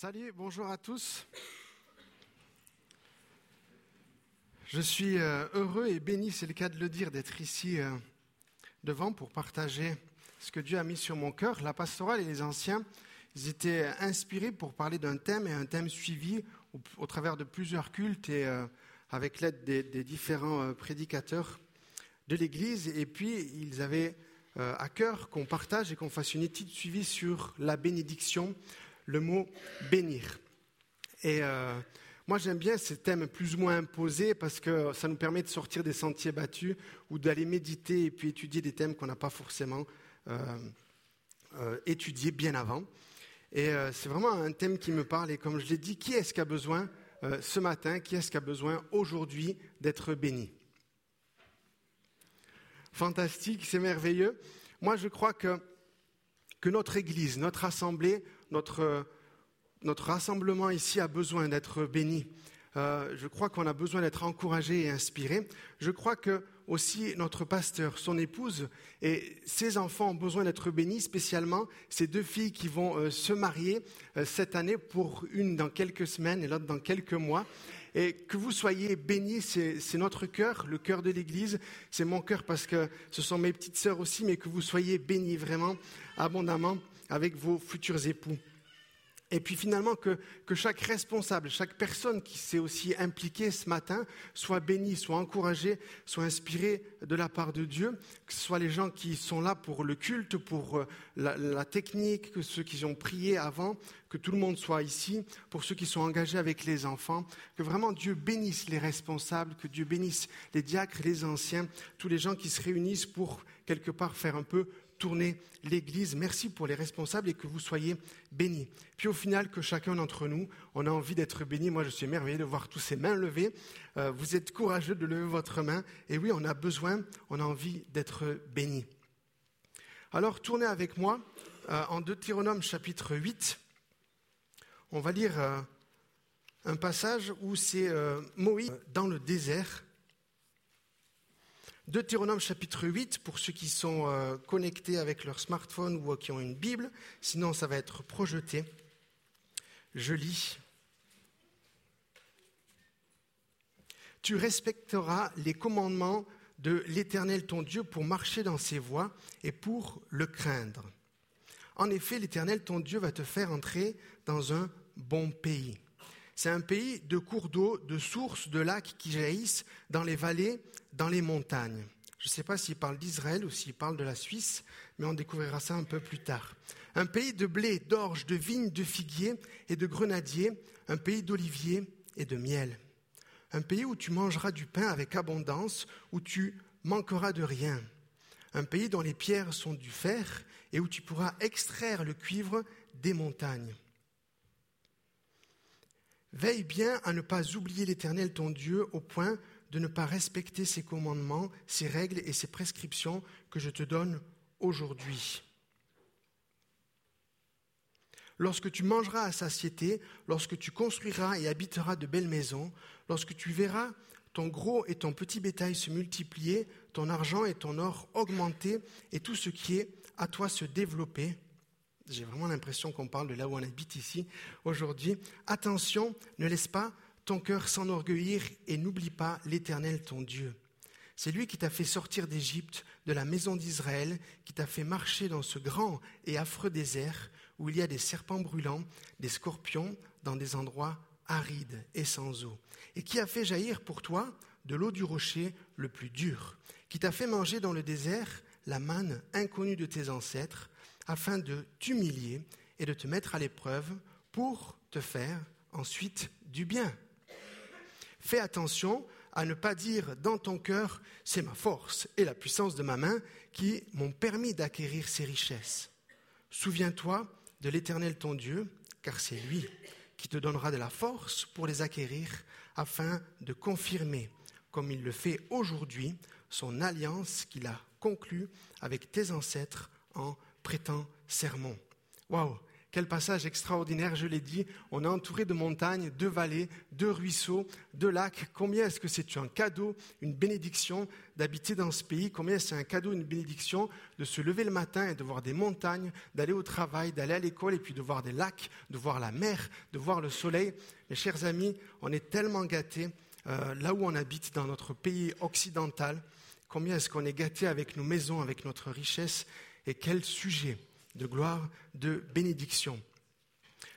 Salut, bonjour à tous. Je suis euh, heureux et béni, c'est le cas de le dire, d'être ici euh, devant pour partager ce que Dieu a mis sur mon cœur. La pastorale et les anciens, ils étaient inspirés pour parler d'un thème et un thème suivi au, travers de plusieurs cultes et euh, avec l'aide des, des, différents prédicateurs de l'Église. Et puis, ils avaient à cœur qu'on partage et qu'on fasse une étude suivie sur la bénédiction le mot bénir. Et euh, moi, j'aime bien ces thèmes plus ou moins imposés parce que ça nous permet de sortir des sentiers battus ou d'aller méditer et puis étudier des thèmes qu'on n'a pas forcément euh, euh, étudiés bien avant. Et c'est vraiment un thème qui me parle. Et comme je l'ai dit, qui est-ce qui a besoin ce matin, qui est-ce qui a besoin aujourd'hui d'être béni? Fantastique, c'est merveilleux. Moi, je crois que, que notre Église, notre assemblée, notre, notre rassemblement ici a besoin d'être béni. Euh, je crois qu'on a besoin d'être encouragé et inspiré. Je crois que aussi notre pasteur, son épouse et ses enfants ont besoin d'être bénis, spécialement ces deux filles qui vont euh, se marier euh, cette année pour une dans quelques semaines et l'autre dans quelques mois. Et que vous soyez bénis, c'est notre cœur, le cœur de l'Église, c'est mon cœur parce que ce sont mes petites sœurs aussi, mais que vous soyez bénis vraiment abondamment avec vos futurs époux. Et puis finalement que, chaque responsable, chaque personne qui s'est aussi impliquée ce matin soit bénie, soit encouragée, soit inspirée de la part de Dieu, que ce soit les gens qui sont là pour le culte, pour euh, la, la technique, que ceux qui ont prié avant, que tout le monde soit ici, pour ceux qui sont engagés avec les enfants, que vraiment Dieu bénisse les responsables, que Dieu bénisse les diacres, les anciens, tous les gens qui se réunissent pour quelque part faire un peu tourner l'Église. Merci pour les responsables et que vous soyez bénis. Puis au final, que chacun d'entre nous, on a envie d'être béni. Moi, je suis émerveillé de voir tous ces mains levées. Euh, vous êtes courageux de lever votre main. Et oui, on a besoin, on a envie d'être béni. Alors, tournez avec moi euh, en Deutéronome chapitre 8. On va lire euh, un passage où c'est Moïse dans le désert Deutéronome chapitre 8, pour ceux qui sont euh, connectés avec leur smartphone ou qui ont une Bible, sinon ça va être projeté. Je lis. Tu respecteras les commandements de l'Éternel ton Dieu pour marcher dans ses voies et pour le craindre. En effet, l'Éternel ton Dieu va te faire entrer dans un bon pays. C'est un pays de cours d'eau, de sources, de lacs qui jaillissent dans les vallées dans les montagnes. Je ne sais pas s'il parle d'Israël ou s'il parle de la Suisse, mais on découvrira ça un peu plus tard. Un pays de blé, d'orge, de vignes, de figuiers et de grenadiers, un pays d'oliviers et de miel. Un pays où tu mangeras du pain avec abondance, où tu manqueras de rien. Un pays dont les pierres sont du fer et où tu pourras extraire le cuivre des montagnes. Veille bien à ne pas oublier l'Éternel ton Dieu au point de ne pas respecter ses commandements, ses règles et ses prescriptions que je te donne aujourd'hui. Lorsque tu mangeras à satiété, lorsque tu construiras et habiteras de belles maisons, lorsque tu verras ton gros et ton petit bétail se multiplier, ton argent et ton or augmenter, et tout ce qui est à toi se développer, j'ai vraiment l'impression qu'on parle de là où on habite ici aujourd'hui, attention, ne laisse pas ton cœur s'enorgueillir et n'oublie pas l'Éternel ton Dieu. C'est lui qui t'a fait sortir d'Égypte, de la maison d'Israël, qui t'a fait marcher dans ce grand et affreux désert où il y a des serpents brûlants, des scorpions, dans des endroits arides et sans eau, et qui a fait jaillir pour toi de l'eau du rocher le plus dur, qui t'a fait manger dans le désert la manne inconnue de tes ancêtres, afin de t'humilier et de te mettre à l'épreuve pour te faire ensuite du bien. Fais attention à ne pas dire dans ton cœur, c'est ma force et la puissance de ma main qui m'ont permis d'acquérir ces richesses. Souviens-toi de l'Éternel ton Dieu, car c'est lui qui te donnera de la force pour les acquérir, afin de confirmer, comme il le fait aujourd'hui, son alliance qu'il a conclue avec tes ancêtres en prêtant serment. Waouh, Quel passage extraordinaire, je l'ai dit. On est entouré de montagnes, de vallées, de ruisseaux, de lacs. Combien est-ce que c'est un cadeau, une bénédiction d'habiter dans ce pays? Combien est-ce un cadeau, une bénédiction de se lever le matin et de voir des montagnes, d'aller au travail, d'aller à l'école et puis de voir des lacs, de voir la mer, de voir le soleil? Mes chers amis, on est tellement gâtés euh, là où on habite dans notre pays occidental. Combien est-ce qu'on est gâté avec nos maisons, avec notre richesse et quel sujet de gloire, de bénédiction.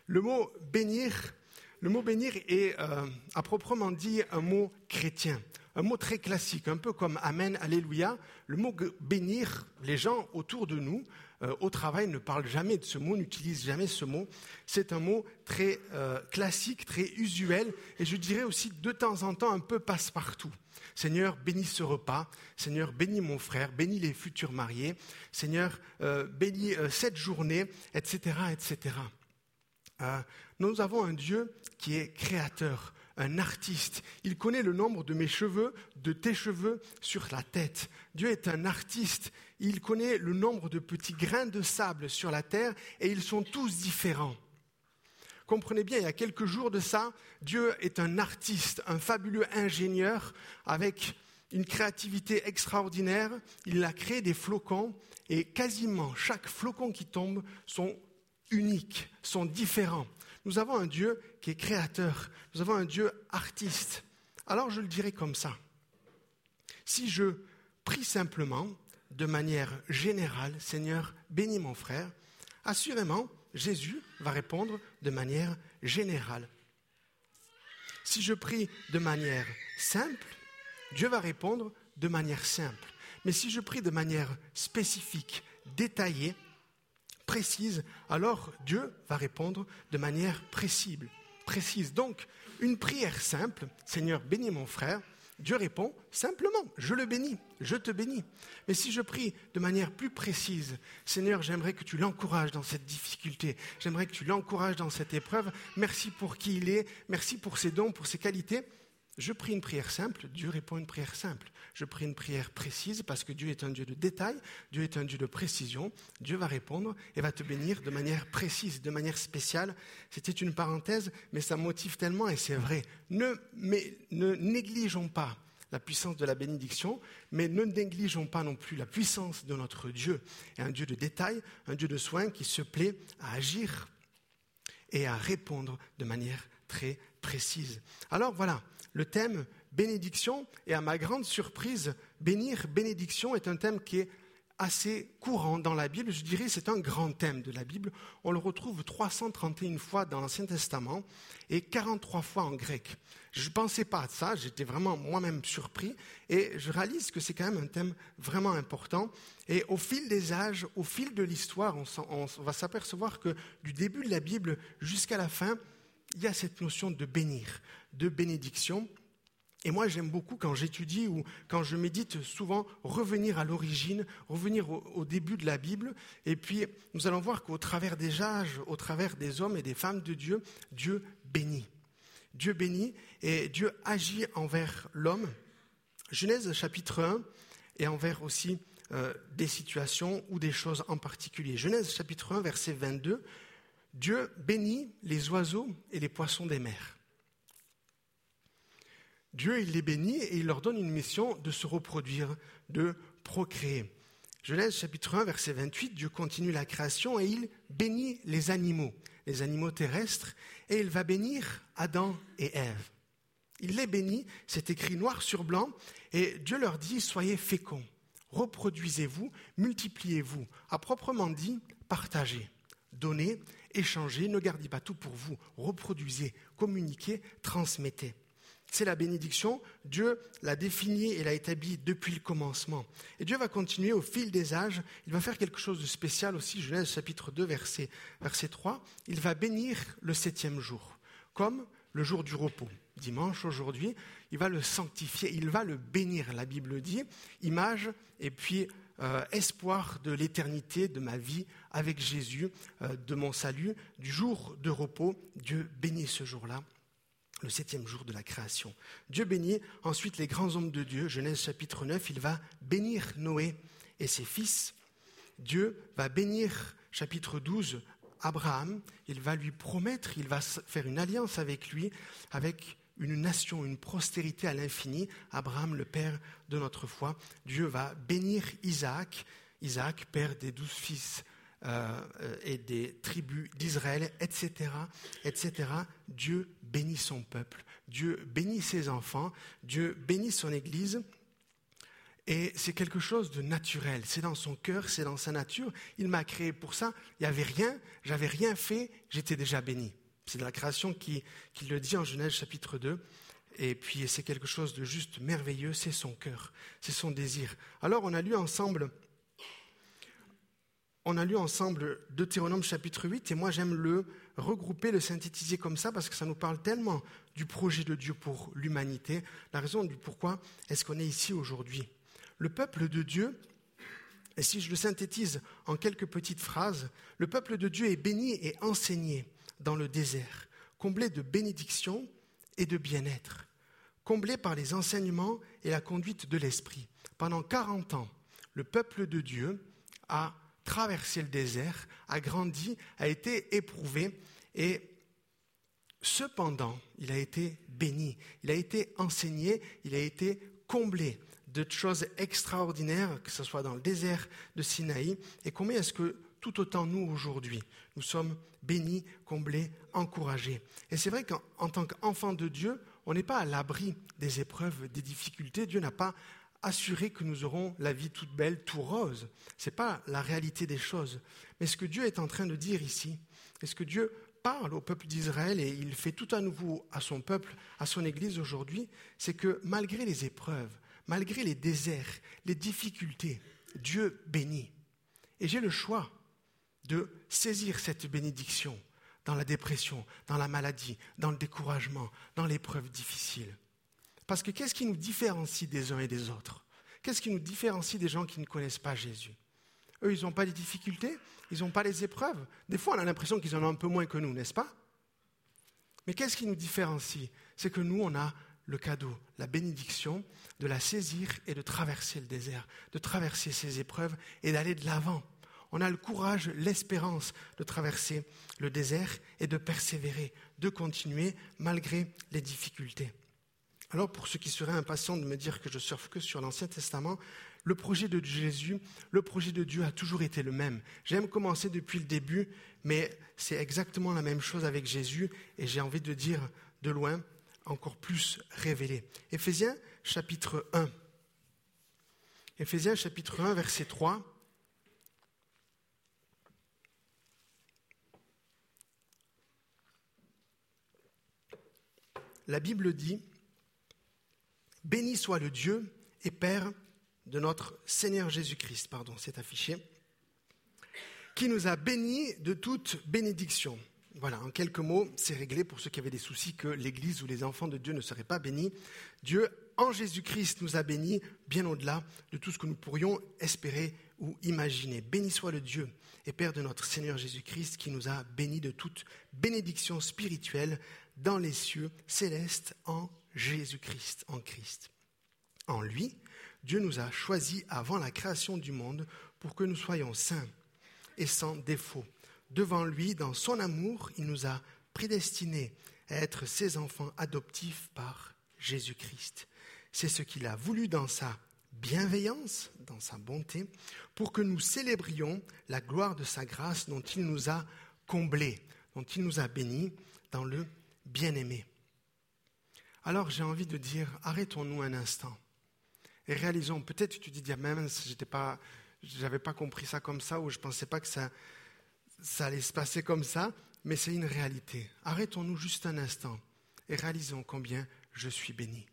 Le mot bénir, le mot bénir est euh, à proprement dit un mot chrétien, un mot très classique, un peu comme Amen, Alléluia. Le mot bénir, les gens autour de nous, euh, au travail, ne parlent jamais de ce mot, n'utilisent jamais ce mot. C'est un mot très euh, classique, très usuel, et je dirais aussi de temps en temps un peu passe-partout. Seigneur, bénis ce repas. Seigneur, bénis mon frère, bénis les futurs mariés. Seigneur, euh, bénis cette journée, etc., etc. Nous avons un Dieu qui est créateur, un artiste. Il connaît le nombre de mes cheveux, de tes cheveux sur la tête. Dieu est un artiste. Il connaît le nombre de petits grains de sable sur la terre et ils sont tous différents. Comprenez bien, il y a quelques jours de ça, Dieu est un artiste, un fabuleux ingénieur avec une créativité extraordinaire. Il a créé des flocons et quasiment chaque flocon qui tombe sont uniques, sont différents. Nous avons un Dieu qui est créateur, nous avons un Dieu artiste. Alors je le dirais comme ça. Si je prie simplement, de manière générale, Seigneur, bénis mon frère, assurément, Jésus va répondre de manière générale. Si je prie de manière simple, Dieu va répondre de manière simple. Mais si je prie de manière spécifique, détaillée, précise, alors Dieu va répondre de manière précise. précise. Donc, une prière simple, Seigneur, bénis mon frère, Dieu répond simplement, je le bénis, je te bénis. Mais si je prie de manière plus précise, Seigneur, j'aimerais que tu l'encourages dans cette difficulté, j'aimerais que tu l'encourages dans cette épreuve, merci pour qui il est, merci pour ses dons, pour ses qualités, je prie une prière simple, Dieu répond une prière simple. Je prie une prière précise parce que Dieu est un Dieu de détail, Dieu est un Dieu de précision. Dieu va répondre et va te bénir de manière précise, de manière spéciale. C'était une parenthèse, mais ça motive tellement et c'est vrai. Ne, mais, ne négligeons pas la puissance de la bénédiction, mais ne négligeons pas non plus la puissance de notre Dieu. Et un Dieu de détail, un Dieu de soin qui se plaît à agir et à répondre de manière très précise. Alors voilà, le thème bénédiction, et à ma grande surprise, bénir, bénédiction est un thème qui est assez courant dans la Bible. Je dirais c'est un grand thème de la Bible. On le retrouve 331 fois dans l'Ancien Testament et 43 fois en grec. Je ne pensais pas à ça, j'étais vraiment moi-même surpris et je réalise que c'est quand même un thème vraiment important. Et au fil des âges, au fil de l'histoire, on, on va s'apercevoir que du début de la Bible jusqu'à la fin, il y a cette notion de bénir, de bénédiction. Et moi, j'aime beaucoup quand j'étudie ou quand je médite souvent revenir à l'origine, revenir au, début de la Bible. Et puis, nous allons voir qu'au travers des âges, au travers des hommes et des femmes de Dieu, Dieu bénit. Dieu bénit et Dieu agit envers l'homme. Genèse chapitre 1 et envers aussi euh, des situations ou des choses en particulier. Genèse chapitre 1, verset 22. Dieu bénit les oiseaux et les poissons des mers. Dieu, il les bénit et il leur donne une mission de se reproduire, de procréer. Genèse chapitre 1, verset 28, Dieu continue la création et il bénit les animaux, les animaux terrestres, et il va bénir Adam et Ève. Il les bénit, c'est écrit noir sur blanc, et Dieu leur dit, soyez féconds, reproduisez-vous, multipliez-vous, à proprement dit, partagez, donnez, échangez, ne gardez pas tout pour vous, reproduisez, communiquez, transmettez. C'est la bénédiction. Dieu l'a définie et l'a établie depuis le commencement. Et Dieu va continuer au fil des âges. Il va faire quelque chose de spécial aussi. Genèse chapitre 2, verset, verset 3. Il va bénir le septième jour, comme le jour du repos. Dimanche aujourd'hui, il va le sanctifier, il va le bénir. La Bible dit, image et puis euh, espoir de l'éternité, de ma vie avec Jésus, euh, de mon salut, du jour de repos. Dieu bénit ce jour-là le septième jour de la création. Dieu bénit ensuite les grands hommes de Dieu. Genèse chapitre 9, il va bénir Noé et ses fils. Dieu va bénir, chapitre 12, Abraham, il va lui promettre, il va faire une alliance avec lui, avec une nation, une postérité à l'infini. Abraham, le père de notre foi, Dieu va bénir Isaac, Isaac, père des douze fils euh, et des tribus d'Israël, etc., etc. Dieu bénit son peuple, Dieu bénit ses enfants, Dieu bénit son Église. Et c'est quelque chose de naturel, c'est dans son cœur, c'est dans sa nature. Il m'a créé pour ça, il n'y avait rien, j'avais rien fait, j'étais déjà béni. C'est la création qui, qui, le dit en Genèse chapitre 2. Et puis c'est quelque chose de juste merveilleux, c'est son cœur, c'est son désir. Alors on a lu ensemble on a lu ensemble Deutéronome chapitre 8 et moi j'aime le regrouper, le synthétiser comme ça parce que ça nous parle tellement du projet de Dieu pour l'humanité, la raison du pourquoi est-ce qu'on est ici aujourd'hui. Le peuple de Dieu, et si je le synthétise en quelques petites phrases, le peuple de Dieu est béni et enseigné dans le désert, comblé de bénédictions et de bien-être, comblé par les enseignements et la conduite de l'Esprit. Pendant 40 ans, le peuple de Dieu a traversé le désert, a grandi, a été éprouvé et cependant, il a été béni, il a été enseigné, il a été comblé de choses extraordinaires, que ce soit dans le désert de Sinaï. Et combien est-ce que tout autant nous aujourd'hui, nous sommes bénis, comblés, encouragés. Et c'est vrai qu'en tant qu'enfant de Dieu, on n'est pas à l'abri des épreuves, des difficultés. Dieu n'a pas assuré que nous aurons la vie toute belle, tout rose. Ce n'est pas la réalité des choses. Mais ce que Dieu est en train de dire ici, est ce que Dieu parle au peuple d'Israël et il fait tout à nouveau à son peuple, à son Église aujourd'hui, c'est que malgré les épreuves, malgré les déserts, les difficultés, Dieu bénit. Et j'ai le choix de saisir cette bénédiction dans la dépression, dans la maladie, dans le découragement, dans l'épreuve difficile. Parce que qu'est-ce qui nous différencie des uns et des autres? Qu'est-ce qui nous différencie des gens qui ne connaissent pas Jésus? Eux, ils n'ont pas les difficultés, ils n'ont pas les épreuves. Des fois, on a l'impression qu'ils en ont un peu moins que nous, n'est-ce pas? Mais qu'est-ce qui nous différencie? C'est que nous, on a le cadeau, la bénédiction de la saisir et de traverser le désert, de traverser ces épreuves et d'aller de l'avant. On a le courage, l'espérance de traverser le désert et de persévérer, de continuer malgré les difficultés. Alors pour ceux qui seraient impatients de me dire que je surfe que sur l'Ancien Testament, le projet de Jésus, le projet de Dieu a toujours été le même. J'aime commencer depuis le début, mais c'est exactement la même chose avec Jésus, et j'ai envie de dire de loin, encore plus révélé. Éphésiens chapitre 1. Éphésiens chapitre 1, verset 3. La Bible dit Béni soit le Dieu et Père de notre Seigneur Jésus-Christ, pardon, c'est affiché, qui nous a bénis de toute bénédiction. Voilà, en quelques mots, c'est réglé pour ceux qui avaient des soucis que l'Église ou les enfants de Dieu ne seraient pas bénis. Dieu, en Jésus-Christ, nous a bénis bien au-delà de tout ce que nous pourrions espérer ou imaginer. Béni soit le Dieu et Père de notre Seigneur Jésus-Christ qui nous a bénis de toute bénédiction spirituelle dans les cieux célestes en Jésus-Christ, en Christ. En lui, Dieu nous a choisis avant la création du monde pour que nous soyons saints et sans défaut. Devant lui, dans son amour, il nous a prédestinés à être ses enfants adoptifs par Jésus-Christ. C'est ce qu'il a voulu dans sa bienveillance, dans sa bonté, pour que nous célébrions la gloire de sa grâce dont il nous a comblés, dont il nous a bénis dans le bien-aimé. Alors j'ai envie de dire, arrêtons-nous un instant et réalisons, peut-être tu dis, même, j'étais pas, j'avais pas compris ça comme ça, ou je pensais pas que ça, ça allait se passer comme ça, mais c'est une réalité. Arrêtons-nous juste un instant et réalisons combien je suis béni.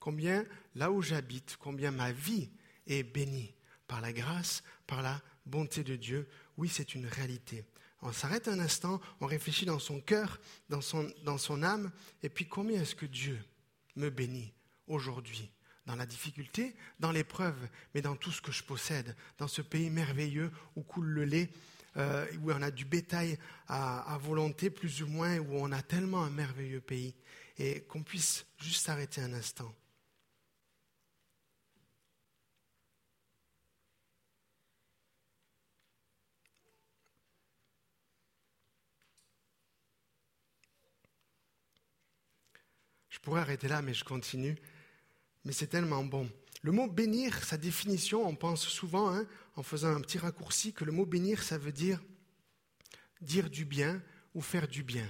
Combien là où j'habite, combien ma vie est bénie par la grâce, par la bonté de Dieu. Oui, c'est une réalité. On s'arrête un instant, on réfléchit dans son cœur, dans son, dans son âme, et puis combien est-ce que Dieu me bénit aujourd'hui? Dans la difficulté, dans l'épreuve, mais dans tout ce que je possède, dans ce pays merveilleux où coule le lait, euh, où on a du bétail à, à, volonté plus ou moins, où on a tellement un merveilleux pays, et qu'on puisse juste s'arrêter un instant pourrais arrêter là, mais je continue. Mais c'est tellement bon. Le mot bénir, sa définition, on pense souvent, hein, en faisant un petit raccourci, que le mot bénir, ça veut dire dire du bien ou faire du bien.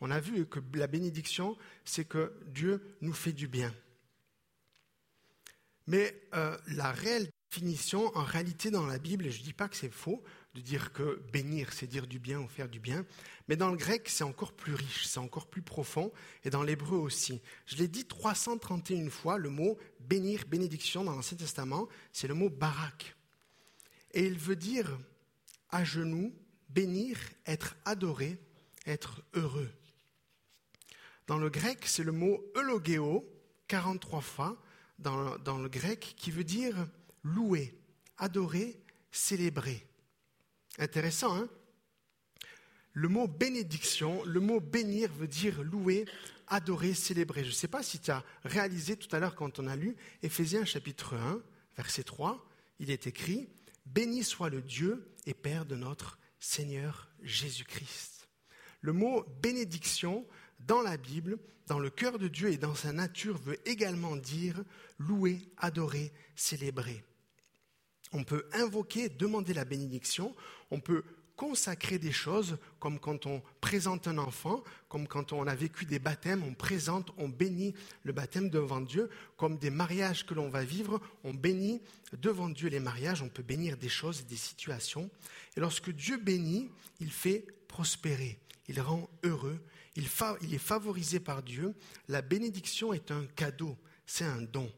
On a vu que la bénédiction, c'est que Dieu nous fait du bien. Mais euh, la réelle définition, en réalité, dans la Bible, et je ne dis pas que c'est faux de dire que bénir, c'est dire du bien ou faire du bien, mais dans le grec, c'est encore plus riche, c'est encore plus profond, et dans l'hébreu aussi. Je l'ai dit 331 fois, le mot bénir, bénédiction dans l'Ancien Testament, c'est le mot barak. Et il veut dire à genoux, bénir, être adoré, être heureux. Dans le grec, c'est le mot eulogéo, 43 fois dans, dans le grec, qui veut dire louer, adorer, célébrer. Intéressant, hein? Le mot bénédiction, le mot bénir veut dire louer, adorer, célébrer. Je ne sais pas si tu as réalisé tout à l'heure quand on a lu Éphésiens chapitre 1, verset 3, il est écrit Béni soit le Dieu et Père de notre Seigneur Jésus-Christ. Le mot bénédiction dans la Bible, dans le cœur de Dieu et dans sa nature veut également dire louer, adorer, célébrer. On peut invoquer, demander la bénédiction, on peut consacrer des choses, comme quand on présente un enfant, comme quand on a vécu des baptêmes, on présente, on bénit le baptême devant Dieu, comme des mariages que l'on va vivre, on bénit devant Dieu les mariages, on peut bénir des choses, des situations. Et lorsque Dieu bénit, il fait prospérer, il rend heureux, il, il est favorisé par Dieu. La bénédiction est un cadeau, c'est un don.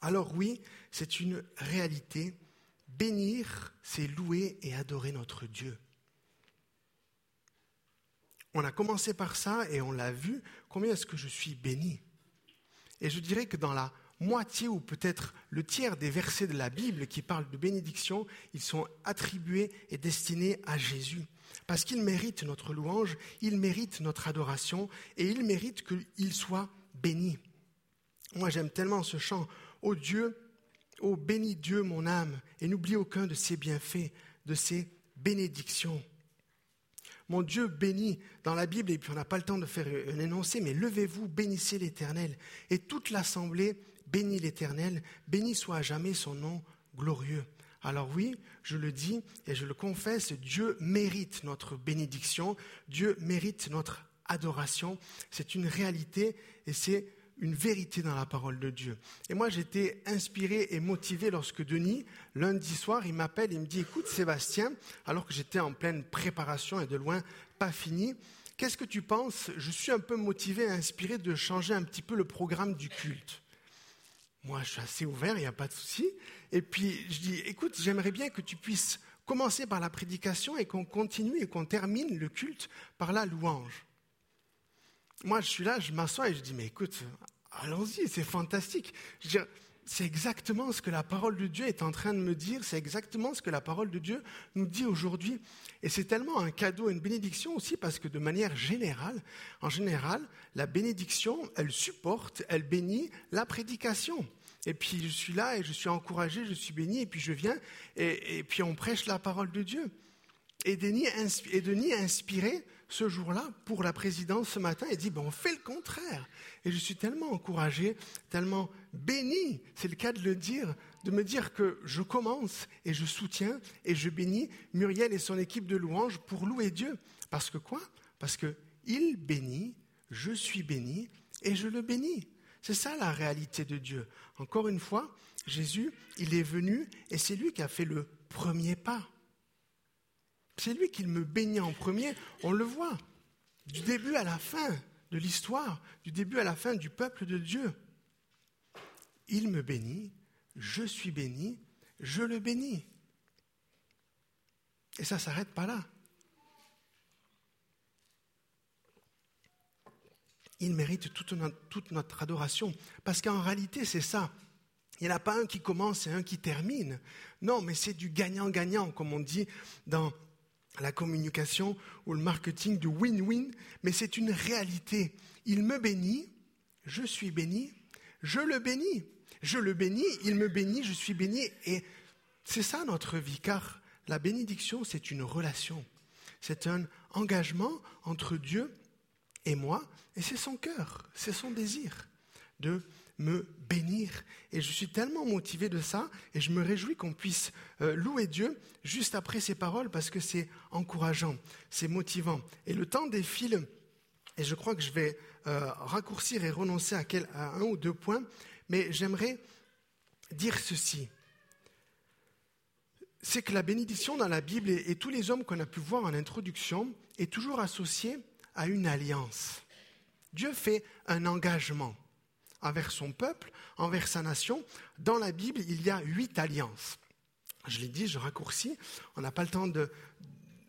Alors oui, c'est une réalité. Bénir, c'est louer et adorer notre Dieu. On a commencé par ça et on l'a vu. Combien est-ce que je suis béni? Et je dirais que dans la moitié ou peut-être le tiers des versets de la Bible qui parlent de bénédiction, ils sont attribués et destinés à Jésus. Parce qu'il mérite notre louange, il mérite notre adoration et il mérite qu'il soit béni. Moi j'aime tellement ce chant. Ô Dieu, ô bénis Dieu mon âme, et n'oublie aucun de ses bienfaits, de ses bénédictions. Mon Dieu bénit dans la Bible, et puis on n'a pas le temps de faire un énoncé, mais levez-vous, bénissez l'Éternel. Et toute l'assemblée bénit l'Éternel, béni soit à jamais son nom glorieux. Alors oui, je le dis et je le confesse, Dieu mérite notre bénédiction, Dieu mérite notre adoration. C'est une réalité et c'est une vérité dans la parole de Dieu. Et moi, j'étais inspiré et motivé lorsque Denis, lundi soir, il m'appelle et me dit, écoute Sébastien, alors que j'étais en pleine préparation et de loin pas fini, qu'est-ce que tu penses? Je suis un peu motivé et inspiré de changer un petit peu le programme du culte. Moi, je suis assez ouvert, il n'y a pas de souci. Et puis, je dis, écoute, j'aimerais bien que tu puisses commencer par la prédication et qu'on continue et qu'on termine le culte par la louange moi, je suis là, je m'assois et je dis, mais écoute, allons-y, c'est fantastique. c'est exactement ce que la parole de Dieu est en train de me dire, c'est exactement ce que la parole de Dieu nous dit aujourd'hui. Et c'est tellement un cadeau, une bénédiction aussi, parce que de manière générale, en général, la bénédiction, elle supporte, elle bénit la prédication. Et puis je suis là et je suis encouragé, je suis béni, et puis je viens, et, puis on prêche la parole de Dieu. Et Denis, et Denis inspiré ce jour-là pour la présidence ce matin et dit ben, on fait le contraire. Et je suis tellement encouragé, tellement béni, c'est le cas de le dire, de me dire que je commence et je soutiens et je bénis Muriel et son équipe de louanges pour louer Dieu. Parce que quoi? Parce que il bénit, je suis béni et je le bénis. C'est ça la réalité de Dieu. Encore une fois, Jésus, il est venu et c'est lui qui a fait le premier pas. C'est lui qui me bénit en premier, on le voit, du début à la fin de l'histoire, du début à la fin du peuple de Dieu. Il me bénit, je suis béni, je le bénis. Et ça ne s'arrête pas là. Il mérite toute notre, toute notre adoration. Parce qu'en réalité, c'est ça. Il n'y en a pas un qui commence et un qui termine. Non, mais c'est du gagnant-gagnant, comme on dit dans la communication ou le marketing du win-win, mais c'est une réalité. Il me bénit, je suis béni, je le bénis. Je le bénis, il me bénit, je suis béni. Et c'est ça notre vie, car la bénédiction, c'est une relation. C'est un engagement entre Dieu et moi, et c'est son cœur, c'est son désir de me bénir. Et je suis tellement motivé de ça, et je me réjouis qu'on puisse euh, louer Dieu juste après ces paroles, parce que c'est encourageant, c'est motivant. Et le temps défile, et je crois que je vais euh, raccourcir et renoncer à, à un ou deux points, mais j'aimerais dire ceci. C'est que la bénédiction dans la Bible et tous les hommes qu'on a pu voir en introduction est toujours associée à une alliance. Dieu fait un engagement envers son peuple, envers sa nation. Dans la Bible, il y a huit alliances. Je l'ai dit, je raccourcis. On n'a pas le temps de.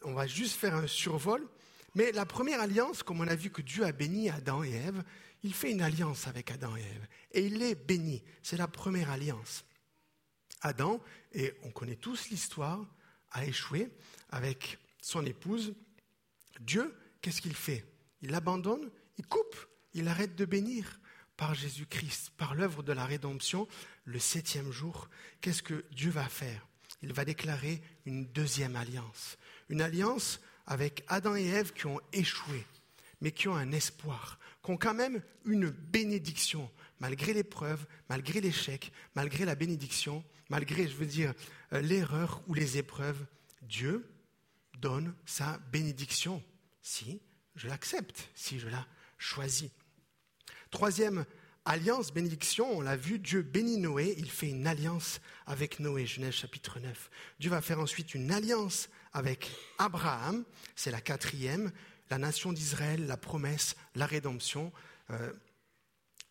On va juste faire un survol. Mais la première alliance, comme on a vu que Dieu a béni Adam et Ève, il fait une alliance avec Adam et Ève. Et il les bénit. C'est la première alliance. Adam, et on connaît tous l'histoire, a échoué avec son épouse. Dieu, qu'est-ce qu'il fait? Il l'abandonne, il coupe, il arrête de bénir par Jésus-Christ, par l'œuvre de la rédemption, le septième jour, qu'est-ce que Dieu va faire? Il va déclarer une deuxième alliance. Une alliance avec Adam et Ève qui ont échoué, mais qui ont un espoir, qui ont quand même une bénédiction, malgré l'épreuve, malgré l'échec, malgré la bénédiction, malgré, je veux dire, euh, l'erreur ou les épreuves. Dieu donne sa bénédiction si je l'accepte, si je la choisis. Troisième alliance, bénédiction, on l'a vu, Dieu bénit Noé, il fait une alliance avec Noé, Genèse chapitre 9. Dieu va faire ensuite une alliance avec Abraham, c'est la quatrième, la nation d'Israël, la promesse, la rédemption. Euh,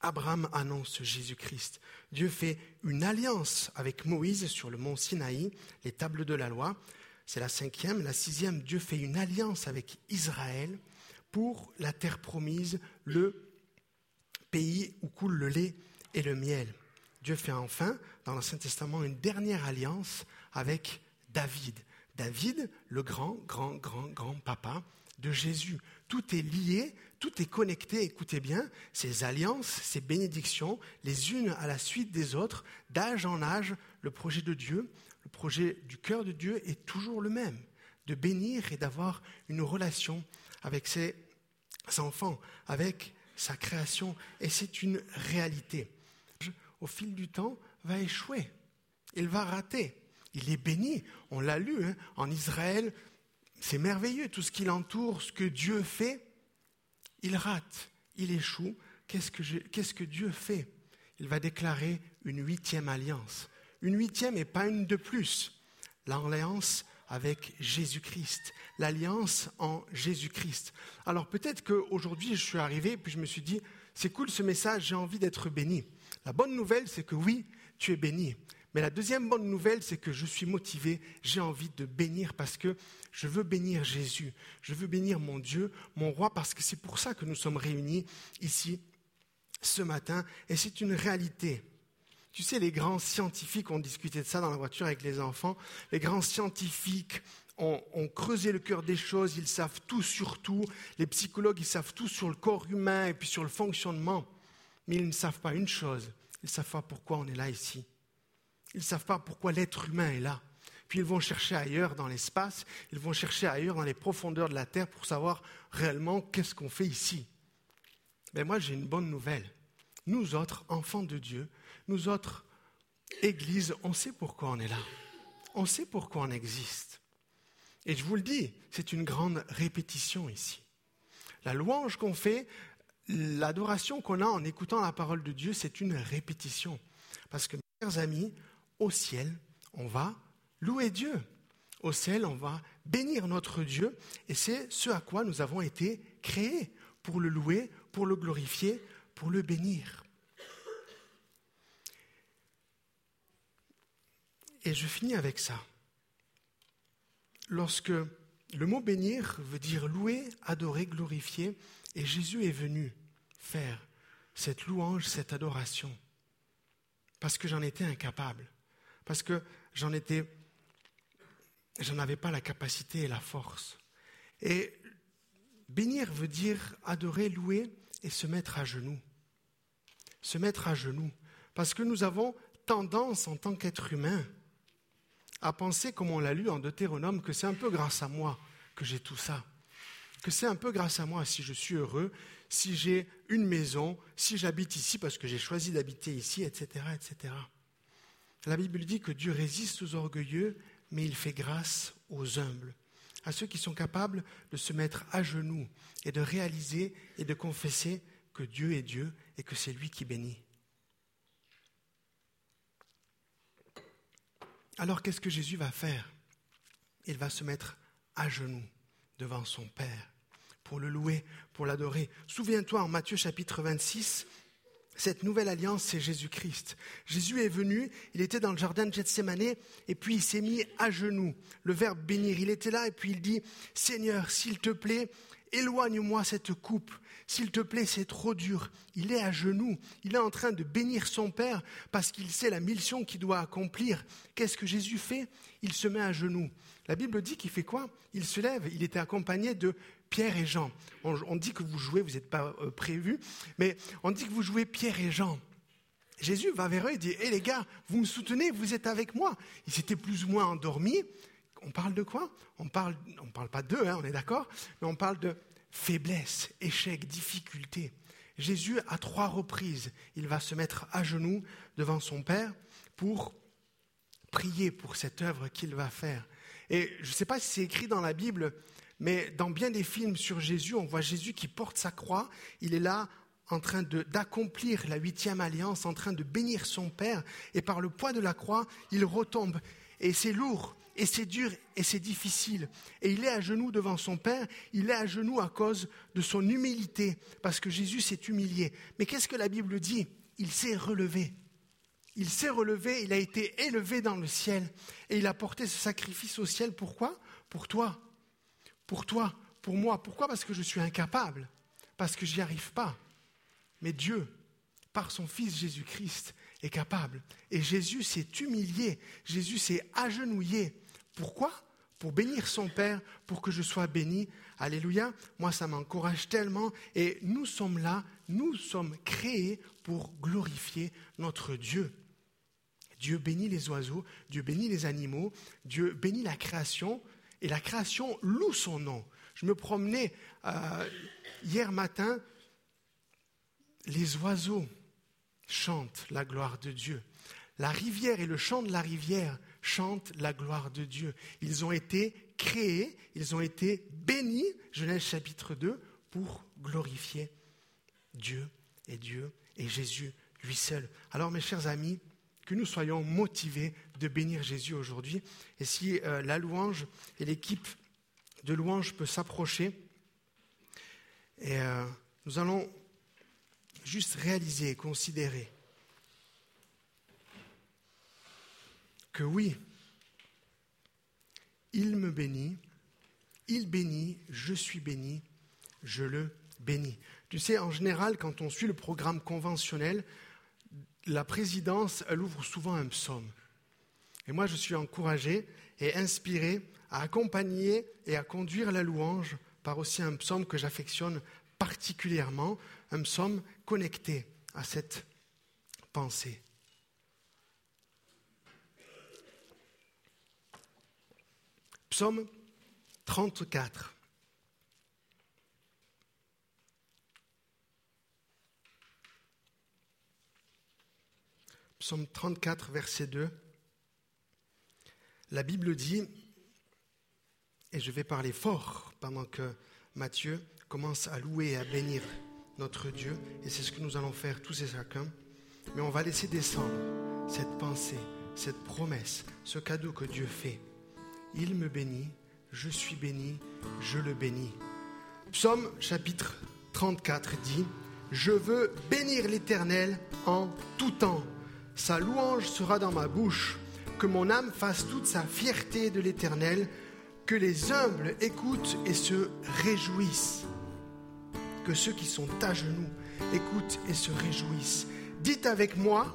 Abraham annonce Jésus-Christ. Dieu fait une alliance avec Moïse sur le mont Sinaï, les tables de la loi. C'est la cinquième. La sixième, Dieu fait une alliance avec Israël pour la terre promise, le pays où coule le lait et le miel. Dieu fait enfin, dans l'Ancien Testament, une dernière alliance avec David. David, le grand, grand, grand, grand papa de Jésus. Tout est lié, tout est connecté, écoutez bien, ces alliances, ces bénédictions, les unes à la suite des autres, d'âge en âge, le projet de Dieu, le projet du cœur de Dieu est toujours le même, de bénir et d'avoir une relation avec ses enfants, avec sa création, et c'est une réalité. Au fil du temps, va échouer, il va rater. Il est béni, on l'a lu, hein. en Israël, c'est merveilleux, tout ce qui l'entoure, ce que Dieu fait, il rate, il échoue. Qu'est-ce que, qu'est-ce que Dieu fait? Il va déclarer une huitième alliance. Une huitième et pas une de plus. L'alliance avec Jésus-Christ, l'alliance en Jésus-Christ. Alors peut-être qu'aujourd'hui je suis arrivé puis je me suis dit, c'est cool ce message, j'ai envie d'être béni. La bonne nouvelle, c'est que oui, tu es béni. Mais la deuxième bonne nouvelle, c'est que je suis motivé, j'ai envie de bénir parce que je veux bénir Jésus, je veux bénir mon Dieu, mon roi, parce que c'est pour ça que nous sommes réunis ici ce matin, et c'est une réalité. Tu sais, les grands scientifiques ont discuté de ça dans la voiture avec les enfants. Les grands scientifiques ont, creusé le cœur des choses, ils savent tout sur tout. Les psychologues, ils savent tout sur le corps humain et puis sur le fonctionnement. Mais ils ne savent pas une chose, ils ne savent pas pourquoi on est là ici. Ils ne savent pas pourquoi l'être humain est là. Puis ils vont chercher ailleurs dans l'espace, ils vont chercher ailleurs dans les profondeurs de la Terre pour savoir réellement qu'est-ce qu'on fait ici. Mais moi, j'ai une bonne nouvelle. Nous autres, enfants de Dieu, nous autres, Église, on sait pourquoi on est là. On sait pourquoi on existe. Et je vous le dis, c'est une grande répétition ici. La louange qu'on fait, l'adoration qu'on a en écoutant la parole de Dieu, c'est une répétition. Parce que, mes chers amis, au ciel, on va louer Dieu. Au ciel, on va bénir notre Dieu. Et c'est ce à quoi nous avons été créés, pour le louer, pour le glorifier, pour le bénir. Et je finis avec ça. Lorsque le mot bénir veut dire louer, adorer, glorifier, et Jésus est venu faire cette louange, cette adoration, parce que j'en étais incapable, parce que j'en étais, j'en avais pas la capacité et la force. Et bénir veut dire adorer, louer et se mettre à genoux. Se mettre à genoux. Parce que nous avons tendance en tant qu'être humain à penser, comme on l'a lu en Deutéronome, que c'est un peu grâce à moi que j'ai tout ça. que c'est un peu grâce à moi si je suis heureux, si j'ai une maison, si j'habite ici parce que j'ai choisi d'habiter ici, etc., etc. La Bible dit que Dieu résiste aux orgueilleux, mais il fait grâce aux humbles, à ceux qui sont capables de se mettre à genoux et de réaliser et de confesser que Dieu est Dieu et que c'est lui qui bénit. Alors qu'est-ce que Jésus va faire? Il va se mettre à genoux devant son Père pour le louer, pour l'adorer. Souviens-toi en Matthieu chapitre 26, cette nouvelle alliance, c'est Jésus-Christ. Jésus est venu, il était dans le jardin de Gethsemane, et puis il s'est mis à genoux. Le verbe bénir, il était là, et puis il dit, Seigneur, s'il te plaît, éloigne-moi cette coupe. S'il te plaît, c'est trop dur. Il est à genoux. Il est en train de bénir son Père parce qu'il sait la mission qu'il doit accomplir. Qu'est-ce que Jésus fait? Il se met à genoux. La Bible dit qu'il fait quoi? Il se lève. Il était accompagné de Pierre et Jean. On, dit que vous jouez, vous n'êtes pas euh, prévu, mais on dit que vous jouez Pierre et Jean. Jésus va vers eux et dit Hé les gars, vous me soutenez, vous êtes avec moi. Ils étaient plus ou moins endormis. On parle de quoi? On parle, on parle pas d'eux, hein, on est d'accord, mais on parle de faiblesse, échec, difficulté. Jésus, à trois reprises, il va se mettre à genoux devant son Père pour prier pour cette œuvre qu'il va faire. Et je ne sais pas si c'est écrit dans la Bible, mais dans bien des films sur Jésus, on voit Jésus qui porte sa croix. Il est là en train d'accomplir la huitième alliance, en train de bénir son Père. Et par le poids de la croix, il retombe. Et c'est lourd, et c'est dur, et c'est difficile. Et il est à genoux devant son Père. Il est à genoux à cause de son humilité, parce que Jésus s'est humilié. Mais qu'est-ce que la Bible dit? Il s'est relevé. Il s'est relevé, il a été élevé dans le ciel et il a porté ce sacrifice au ciel. Pourquoi? Pour toi, pour toi, pour moi. Pourquoi? Parce que je suis incapable, parce que j'y arrive pas. Mais Dieu, par son Fils Jésus-Christ, est capable. Et Jésus s'est humilié, Jésus s'est agenouillé. Pourquoi? Pour bénir son Père, pour que je sois béni. Alléluia. Moi, ça m'encourage tellement. Et nous sommes là, nous sommes créés pour glorifier notre Dieu. Dieu bénit les oiseaux, Dieu bénit les animaux, Dieu bénit la création, et la création loue son nom. Je me promenais euh, hier matin, les oiseaux chantent la gloire de Dieu. La rivière et le chant de la rivière chantent la gloire de Dieu. Ils ont été créés, ils ont été bénis, Genèse chapitre 2, pour glorifier Dieu et Dieu et Jésus lui seul. Alors mes chers amis, que nous soyons motivés de bénir Jésus aujourd'hui. Et si euh, la louange et l'équipe de louange peut s'approcher, et euh, nous allons juste réaliser et considérer que oui, il me bénit, il bénit, je suis béni, je le bénis. Tu sais, en général, quand on suit le programme conventionnel, la présidence, elle ouvre souvent un psaume. Et moi, je suis encouragé et inspiré à accompagner et à conduire la louange par aussi un psaume que j'affectionne particulièrement, un psaume connecté à cette pensée. Psaume 34. Psaume 34, verset 2. La Bible dit, et je vais parler fort pendant que Matthieu commence à louer et à bénir notre Dieu, et c'est ce que nous allons faire tous et chacun, mais on va laisser descendre cette pensée, cette promesse, ce cadeau que Dieu fait. Il me bénit, je suis béni, je le bénis. Psaume chapitre 34 dit, Je veux bénir l'Éternel en tout temps sa louange sera dans ma bouche, que mon âme fasse toute sa fierté de l'Éternel, que les humbles écoutent et se réjouissent, que ceux qui sont à genoux écoutent et se réjouissent. Dites avec moi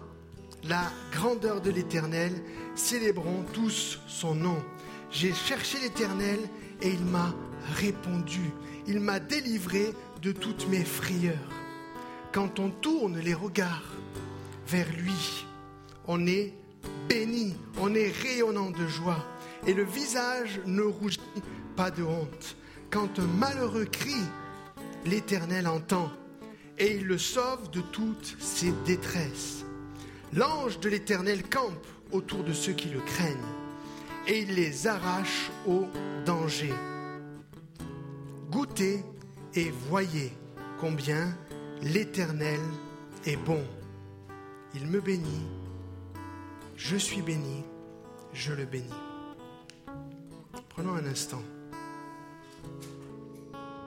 la grandeur de l'Éternel, célébrons tous son nom. J'ai cherché l'Éternel et il m'a répondu, il m'a délivré de toutes mes frayeurs. Quand on tourne les regards vers lui, on est béni, on est rayonnant de joie. Et le visage ne rougit pas de honte. Quand un malheureux crie, l'Éternel entend et il le sauve de toutes ses détresses. L'ange de l'Éternel campe autour de ceux qui le craignent et il les arrache au danger. Goûtez et voyez combien l'Éternel est bon. Il me bénit, je suis béni, je le bénis. Prenons un instant.